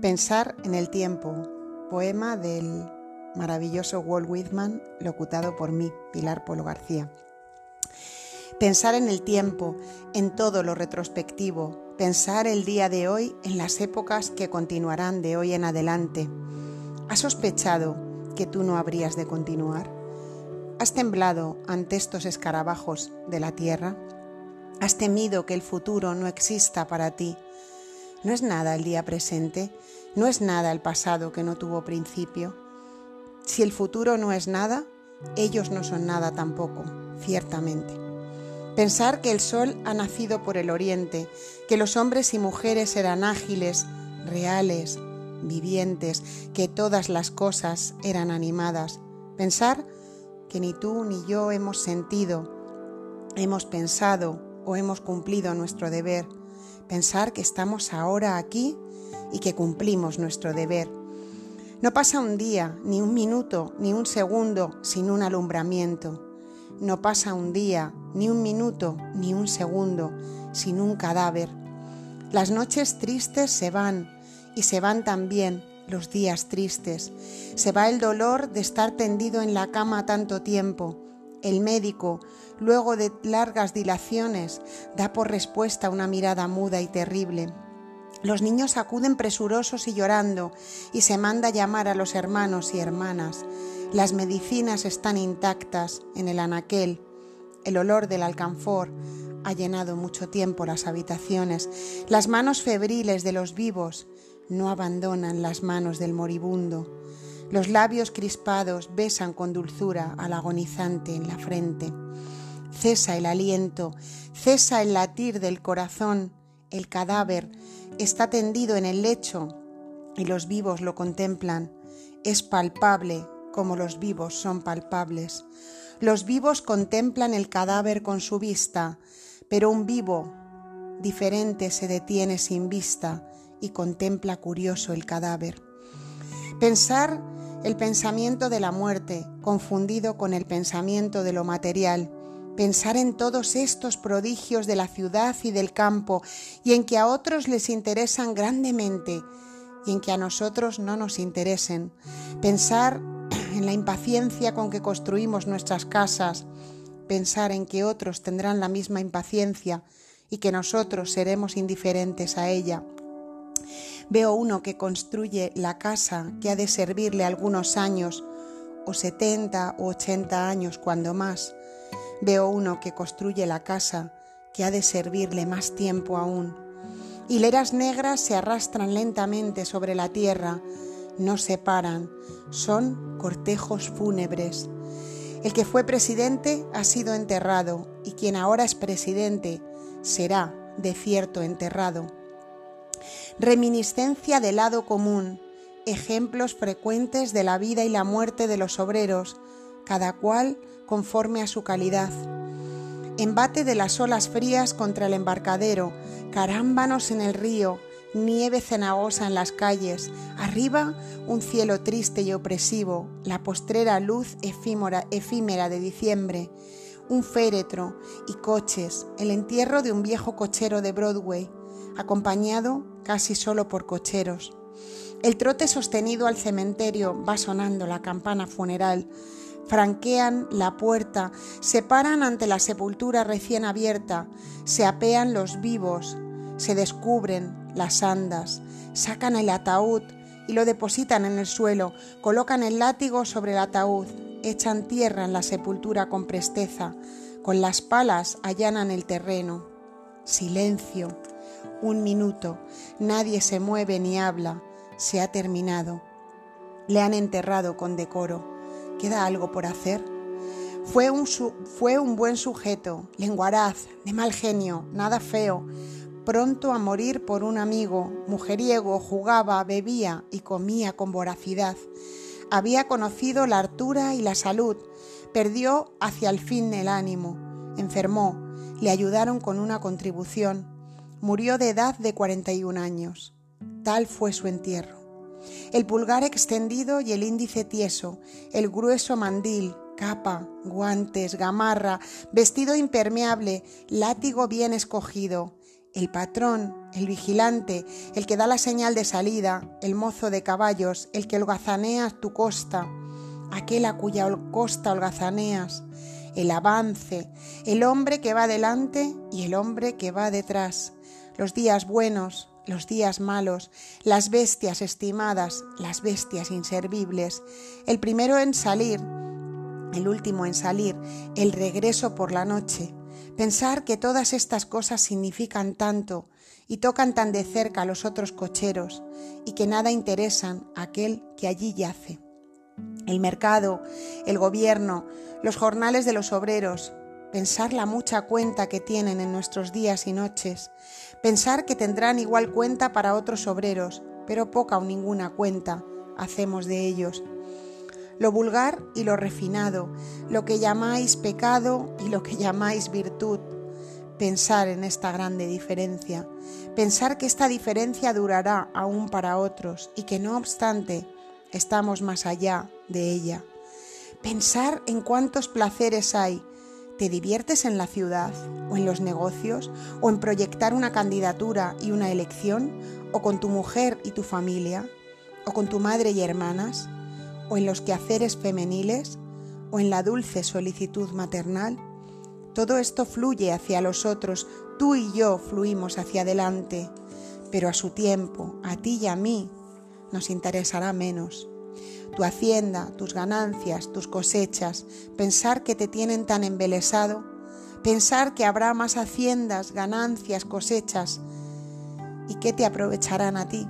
Pensar en el tiempo, poema del maravilloso Walt Whitman, locutado por mí, Pilar Polo García. Pensar en el tiempo, en todo lo retrospectivo, pensar el día de hoy en las épocas que continuarán de hoy en adelante. ¿Has sospechado que tú no habrías de continuar? ¿Has temblado ante estos escarabajos de la tierra? ¿Has temido que el futuro no exista para ti? No es nada el día presente, no es nada el pasado que no tuvo principio. Si el futuro no es nada, ellos no son nada tampoco, ciertamente. Pensar que el sol ha nacido por el oriente, que los hombres y mujeres eran ágiles, reales, vivientes, que todas las cosas eran animadas. Pensar que ni tú ni yo hemos sentido, hemos pensado o hemos cumplido nuestro deber pensar que estamos ahora aquí y que cumplimos nuestro deber. No pasa un día, ni un minuto, ni un segundo sin un alumbramiento. No pasa un día, ni un minuto, ni un segundo sin un cadáver. Las noches tristes se van y se van también los días tristes. Se va el dolor de estar tendido en la cama tanto tiempo el médico, luego de largas dilaciones, da por respuesta una mirada muda y terrible. Los niños acuden presurosos y llorando y se manda llamar a los hermanos y hermanas. Las medicinas están intactas en el anaquel. El olor del alcanfor ha llenado mucho tiempo las habitaciones. Las manos febriles de los vivos no abandonan las manos del moribundo. Los labios crispados besan con dulzura al agonizante en la frente. Cesa el aliento, cesa el latir del corazón. El cadáver está tendido en el lecho y los vivos lo contemplan. Es palpable como los vivos son palpables. Los vivos contemplan el cadáver con su vista, pero un vivo diferente se detiene sin vista y contempla curioso el cadáver. Pensar el pensamiento de la muerte, confundido con el pensamiento de lo material, pensar en todos estos prodigios de la ciudad y del campo, y en que a otros les interesan grandemente, y en que a nosotros no nos interesen, pensar en la impaciencia con que construimos nuestras casas, pensar en que otros tendrán la misma impaciencia y que nosotros seremos indiferentes a ella Veo uno que construye la casa que ha de servirle algunos años, o 70 o 80 años cuando más. Veo uno que construye la casa que ha de servirle más tiempo aún. Hileras negras se arrastran lentamente sobre la tierra, no se paran, son cortejos fúnebres. El que fue presidente ha sido enterrado y quien ahora es presidente será de cierto enterrado reminiscencia del lado común, ejemplos frecuentes de la vida y la muerte de los obreros, cada cual conforme a su calidad. Embate de las olas frías contra el embarcadero, carámbanos en el río, nieve cenagosa en las calles, arriba un cielo triste y opresivo, la postrera luz efímera, efímera de diciembre, un féretro y coches, el entierro de un viejo cochero de Broadway, acompañado casi solo por cocheros. El trote sostenido al cementerio va sonando la campana funeral. Franquean la puerta, se paran ante la sepultura recién abierta, se apean los vivos, se descubren las andas, sacan el ataúd y lo depositan en el suelo, colocan el látigo sobre el ataúd, echan tierra en la sepultura con presteza, con las palas allanan el terreno. Silencio un minuto, nadie se mueve ni habla, se ha terminado. Le han enterrado con decoro. ¿Queda algo por hacer? Fue un, fue un buen sujeto, lenguaraz, de mal genio, nada feo, pronto a morir por un amigo, mujeriego, jugaba, bebía y comía con voracidad. Había conocido la hartura y la salud, perdió hacia el fin el ánimo, enfermó, le ayudaron con una contribución, Murió de edad de 41 años. Tal fue su entierro. El pulgar extendido y el índice tieso, el grueso mandil, capa, guantes, gamarra, vestido impermeable, látigo bien escogido, el patrón, el vigilante, el que da la señal de salida, el mozo de caballos, el que holgazanea tu costa, aquel a cuya costa holgazaneas, el avance, el hombre que va delante y el hombre que va detrás, los días buenos, los días malos, las bestias estimadas, las bestias inservibles, el primero en salir, el último en salir, el regreso por la noche. Pensar que todas estas cosas significan tanto y tocan tan de cerca a los otros cocheros y que nada interesan a aquel que allí yace. El mercado, el gobierno, los jornales de los obreros, pensar la mucha cuenta que tienen en nuestros días y noches, pensar que tendrán igual cuenta para otros obreros, pero poca o ninguna cuenta hacemos de ellos. Lo vulgar y lo refinado, lo que llamáis pecado y lo que llamáis virtud. Pensar en esta grande diferencia, pensar que esta diferencia durará aún para otros y que no obstante estamos más allá de ella. Pensar en cuántos placeres hay ¿Te diviertes en la ciudad o en los negocios o en proyectar una candidatura y una elección o con tu mujer y tu familia o con tu madre y hermanas o en los quehaceres femeniles o en la dulce solicitud maternal? Todo esto fluye hacia los otros, tú y yo fluimos hacia adelante, pero a su tiempo, a ti y a mí, nos interesará menos tu hacienda, tus ganancias, tus cosechas, pensar que te tienen tan embelesado, pensar que habrá más haciendas, ganancias, cosechas y que te aprovecharán a ti.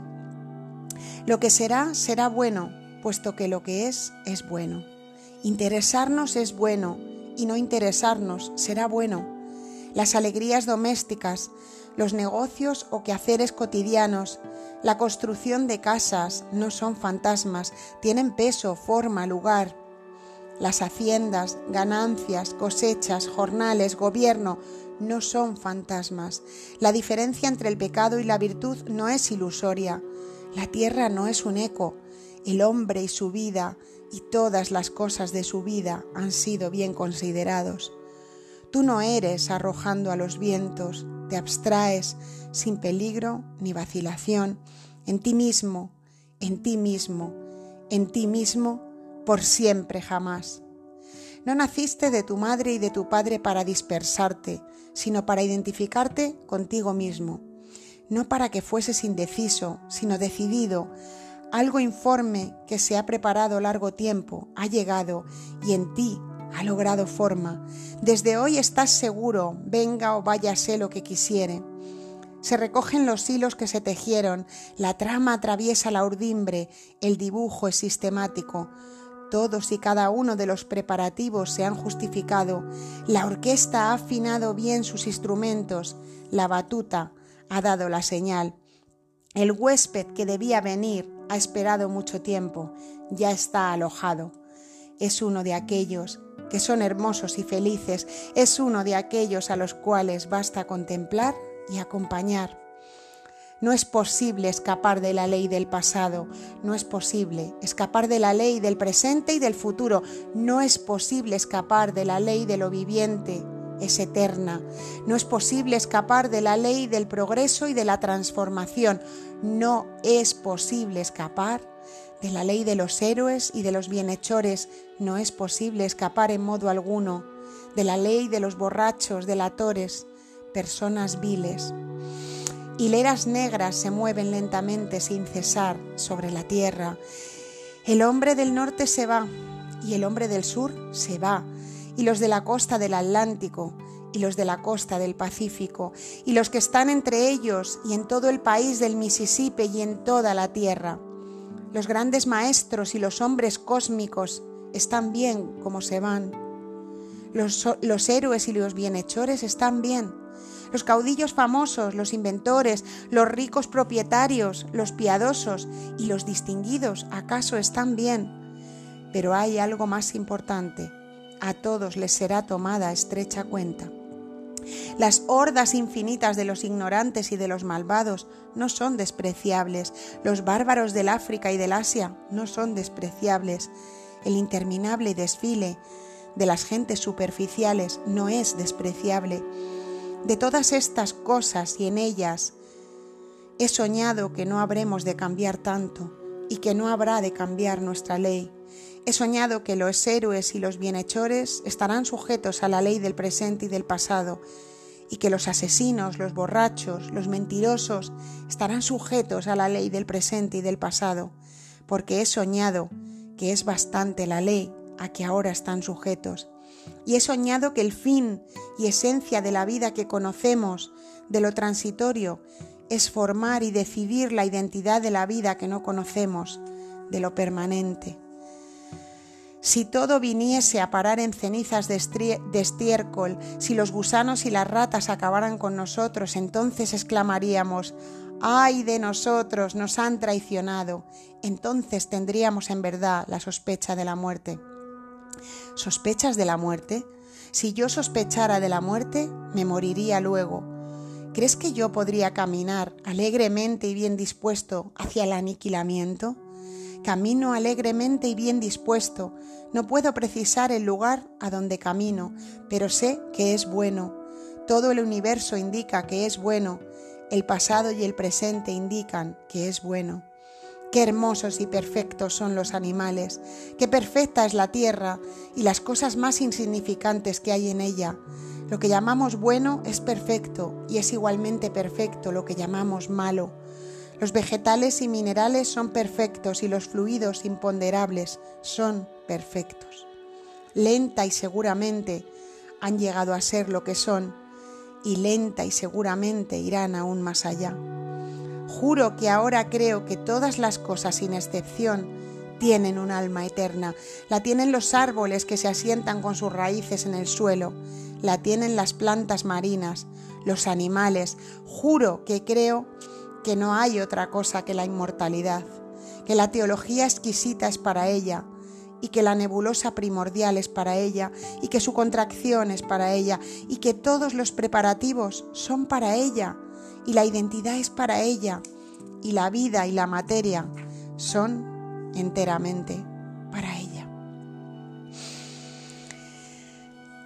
Lo que será, será bueno, puesto que lo que es, es bueno. Interesarnos es bueno y no interesarnos será bueno. Las alegrías domésticas, los negocios o quehaceres cotidianos, la construcción de casas no son fantasmas, tienen peso, forma, lugar. Las haciendas, ganancias, cosechas, jornales, gobierno no son fantasmas. La diferencia entre el pecado y la virtud no es ilusoria. La tierra no es un eco. El hombre y su vida y todas las cosas de su vida han sido bien considerados. Tú no eres arrojando a los vientos, te abstraes sin peligro ni vacilación, en ti mismo, en ti mismo, en ti mismo, por siempre jamás. No naciste de tu madre y de tu padre para dispersarte, sino para identificarte contigo mismo, no para que fueses indeciso, sino decidido, algo informe que se ha preparado largo tiempo, ha llegado y en ti ha logrado forma. Desde hoy estás seguro, venga o váyase lo que quisiere. Se recogen los hilos que se tejieron, la trama atraviesa la urdimbre, el dibujo es sistemático. Todos y cada uno de los preparativos se han justificado, la orquesta ha afinado bien sus instrumentos, la batuta ha dado la señal. El huésped que debía venir ha esperado mucho tiempo, ya está alojado. Es uno de aquellos que son hermosos y felices, es uno de aquellos a los cuales basta contemplar y acompañar. No es posible escapar de la ley del pasado, no es posible escapar de la ley del presente y del futuro, no es posible escapar de la ley de lo viviente, es eterna, no es posible escapar de la ley del progreso y de la transformación, no es posible escapar de la ley de los héroes y de los bienhechores no es posible escapar en modo alguno, de la ley de los borrachos, delatores, personas viles. Hileras negras se mueven lentamente sin cesar sobre la tierra. El hombre del norte se va y el hombre del sur se va, y los de la costa del Atlántico y los de la costa del Pacífico, y los que están entre ellos y en todo el país del Mississippi y en toda la tierra los grandes maestros y los hombres cósmicos están bien como se van. Los, los, héroes y los bienhechores están bien. Los caudillos famosos, los inventores, los ricos propietarios, los piadosos y los distinguidos acaso están bien. Pero hay algo más importante. A todos les será tomada estrecha cuenta. Las hordas infinitas de los ignorantes y de los malvados no son despreciables. Los bárbaros del África y del Asia no son despreciables. El interminable desfile de las gentes superficiales no es despreciable. De todas estas cosas y en ellas he soñado que no habremos de cambiar tanto y que no habrá de cambiar nuestra ley. He soñado que los héroes y los bienhechores estarán sujetos a la ley del presente y del pasado, y que los asesinos, los borrachos, los mentirosos estarán sujetos a la ley del presente y del pasado, porque he soñado que es bastante la ley a que ahora están sujetos. Y he soñado que el fin y esencia de la vida que conocemos, de lo transitorio, es formar y decidir la identidad de la vida que no conocemos, de lo permanente. Si todo viniese a parar en cenizas de, estiércol, si los gusanos y las ratas acabaran con nosotros, entonces exclamaríamos, ay de nosotros, nos han traicionado. Entonces tendríamos en verdad la sospecha de la muerte. ¿Sospechas de la muerte? Si yo sospechara de la muerte, me moriría luego. ¿Crees que yo podría caminar alegremente y bien dispuesto hacia el aniquilamiento? Camino alegremente y bien dispuesto. No puedo precisar el lugar a donde camino, pero sé que es bueno. Todo el universo indica que es bueno. El pasado y el presente indican que es bueno. Qué hermosos y perfectos son los animales, qué perfecta es la tierra y las cosas más insignificantes que hay en ella. Lo que llamamos bueno es perfecto y es igualmente perfecto lo que llamamos malo. Los vegetales y minerales son perfectos y los fluidos imponderables son perfectos. Lenta y seguramente han llegado a ser lo que son y lenta y seguramente irán aún más allá. Juro que ahora creo que todas las cosas sin excepción tienen un alma eterna. La tienen los árboles que se asientan con sus raíces en el suelo. La tienen las plantas marinas, los animales. Juro que creo que no hay otra cosa que la inmortalidad, que la teología exquisita es para ella y que la nebulosa primordial es para ella y que su contracción es para ella y que todos los preparativos son para ella y la identidad es para ella y la vida y la materia son enteramente para ella.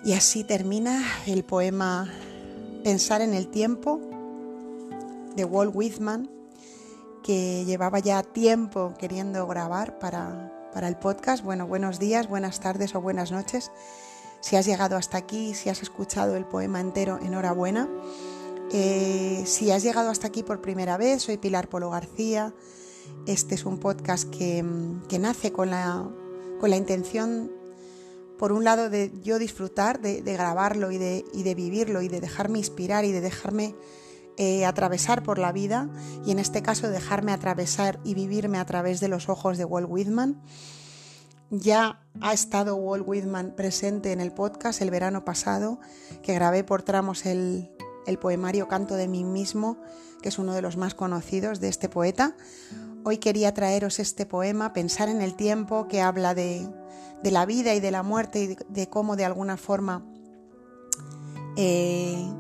Y así termina el poema Pensar en el tiempo de Walt Whitman, que llevaba ya tiempo queriendo grabar para, para el podcast. Bueno, buenos días, buenas tardes o buenas noches. Si has llegado hasta aquí, si has escuchado el poema entero, enhorabuena. Eh, si has llegado hasta aquí por primera vez, soy Pilar Polo García. Este es un podcast que, nace con la, con la, intención, por un lado, de yo disfrutar, de, grabarlo y de, y de, vivirlo y de dejarme inspirar y de dejarme eh, atravesar por la vida y en este caso dejarme atravesar y vivirme a través de los ojos de Walt Whitman. Ya ha estado Walt Whitman presente en el podcast el verano pasado, que grabé por tramos el, el poemario Canto de mí mismo, que es uno de los más conocidos de este poeta. Hoy quería traeros este poema, Pensar en el tiempo, que habla de, la vida y de la muerte y de, cómo de alguna forma eh,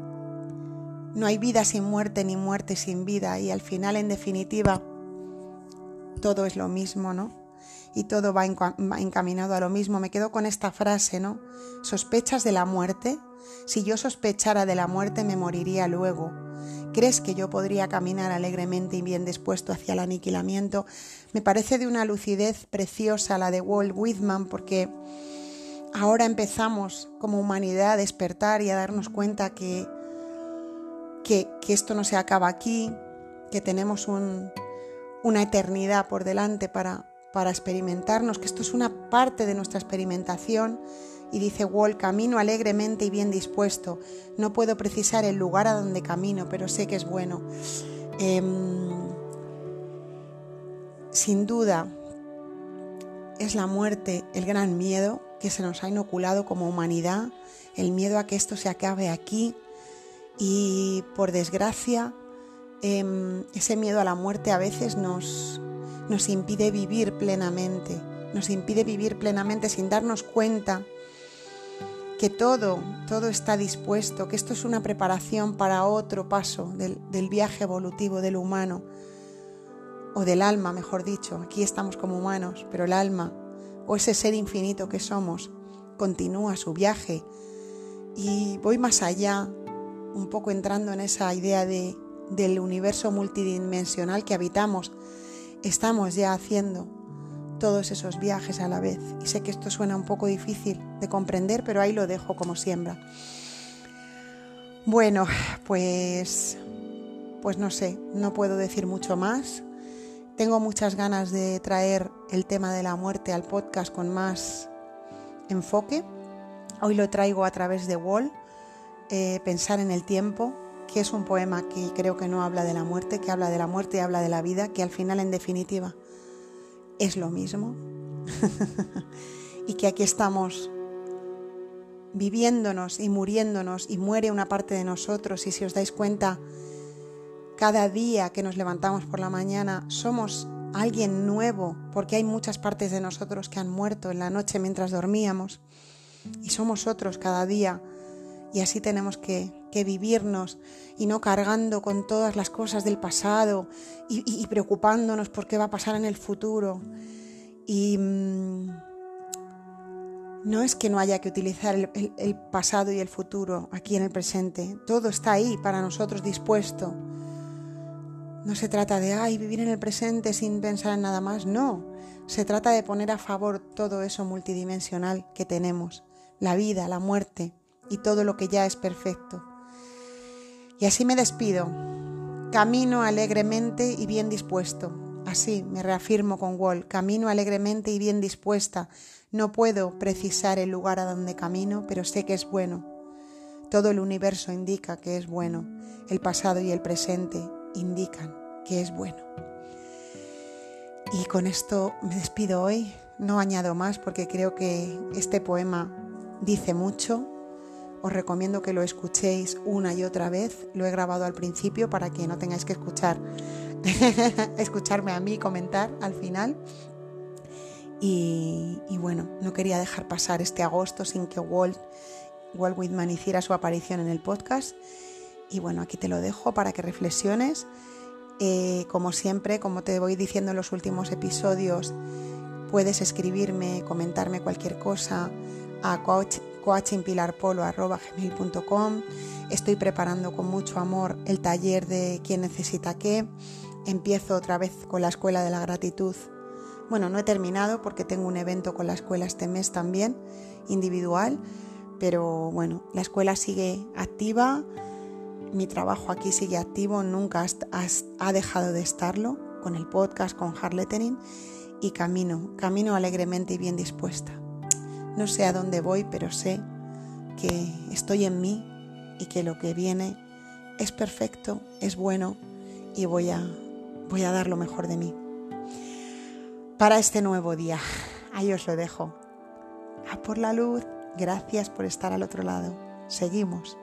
no hay vida sin muerte ni muerte sin vida y al final, en definitiva, todo es lo mismo, ¿no? Y todo va encaminado a lo mismo. Me quedo con esta frase, ¿no? ¿Sospechas de la muerte? Si yo sospechara de la muerte me moriría luego. ¿Crees que yo podría caminar alegremente y bien dispuesto hacia el aniquilamiento? Me parece de una lucidez preciosa la de Walt Whitman porque ahora empezamos como humanidad a despertar y a darnos cuenta que, que, esto no se acaba aquí, que tenemos una eternidad por delante para, para experimentarnos, que esto es una parte de nuestra experimentación y dice Wall, camino alegremente y bien dispuesto. No puedo precisar el lugar a donde camino, pero sé que es bueno. Em, sin duda, es la muerte el gran miedo que se nos ha inoculado como humanidad, el miedo a que esto se acabe aquí y por desgracia em, ese miedo a la muerte a veces nos, nos impide vivir plenamente, nos impide vivir plenamente sin darnos cuenta que todo, todo está dispuesto, que esto es una preparación para otro paso del, viaje evolutivo del humano, o del alma, mejor dicho. Aquí estamos como humanos, pero el alma, o ese ser infinito que somos, continúa su viaje. Y voy más allá, un poco entrando en esa idea de, del universo multidimensional que habitamos, estamos ya haciendo todos esos viajes a la vez. Y sé que esto suena un poco difícil de comprender, pero ahí lo dejo como siembra. Bueno, pues pues no sé, no puedo decir mucho más. Tengo muchas ganas de traer el tema de la muerte al podcast con más enfoque. Hoy lo traigo a través de Wall, eh, Pensar en el tiempo, que es un poema que creo que no habla de la muerte, que habla de la muerte y habla de la vida, que al final en definitiva es lo mismo. y que aquí estamos viviéndonos y muriéndonos y muere una parte de nosotros y si os dais cuenta, cada día que nos levantamos por la mañana somos alguien nuevo porque hay muchas partes de nosotros que han muerto en la noche mientras dormíamos y somos otros cada día y así tenemos que, vivirnos y no cargando con todas las cosas del pasado y, preocupándonos por qué va a pasar en el futuro. Y mm, no es que no haya que utilizar el pasado y el futuro aquí en el presente, todo está ahí para nosotros dispuesto. No se trata de, ay, vivir en el presente sin pensar en nada más, no. Se trata de poner a favor todo eso multidimensional que tenemos, la vida, la muerte, y todo lo que ya es perfecto. Y así me despido. Camino alegremente y bien dispuesto. Así me reafirmo con Wall. Camino alegremente y bien dispuesta. No puedo precisar el lugar a donde camino, pero sé que es bueno. Todo el universo indica que es bueno. El pasado y el presente indican que es bueno. Y con esto me despido hoy. No añado más porque creo que este poema dice mucho os recomiendo que lo escuchéis una y otra vez. Lo he grabado al principio para que no tengáis que escuchar escucharme a mí comentar al final. Y, bueno, no quería dejar pasar este agosto sin que Walt, Walt Whitman hiciera su aparición en el podcast. Y bueno, aquí te lo dejo para que reflexiones. Eh, como siempre, como te voy diciendo en los últimos episodios, puedes escribirme, comentarme cualquier cosa a coach coachingpilarpolo.com. Estoy preparando con mucho amor el taller de quién necesita qué. Empiezo otra vez con la escuela de la gratitud. Bueno, no he terminado porque tengo un evento con la escuela este mes también, individual, pero bueno, la escuela sigue activa, mi trabajo aquí sigue activo, nunca ha dejado de estarlo con el podcast, con Hard Lettering y camino, camino alegremente y bien dispuesta. No sé a dónde voy, pero sé que estoy en mí y que lo que viene es perfecto, es bueno y voy a, voy a dar lo mejor de mí. Para este nuevo día, ahí os lo dejo. A por la luz, gracias por estar al otro lado. Seguimos.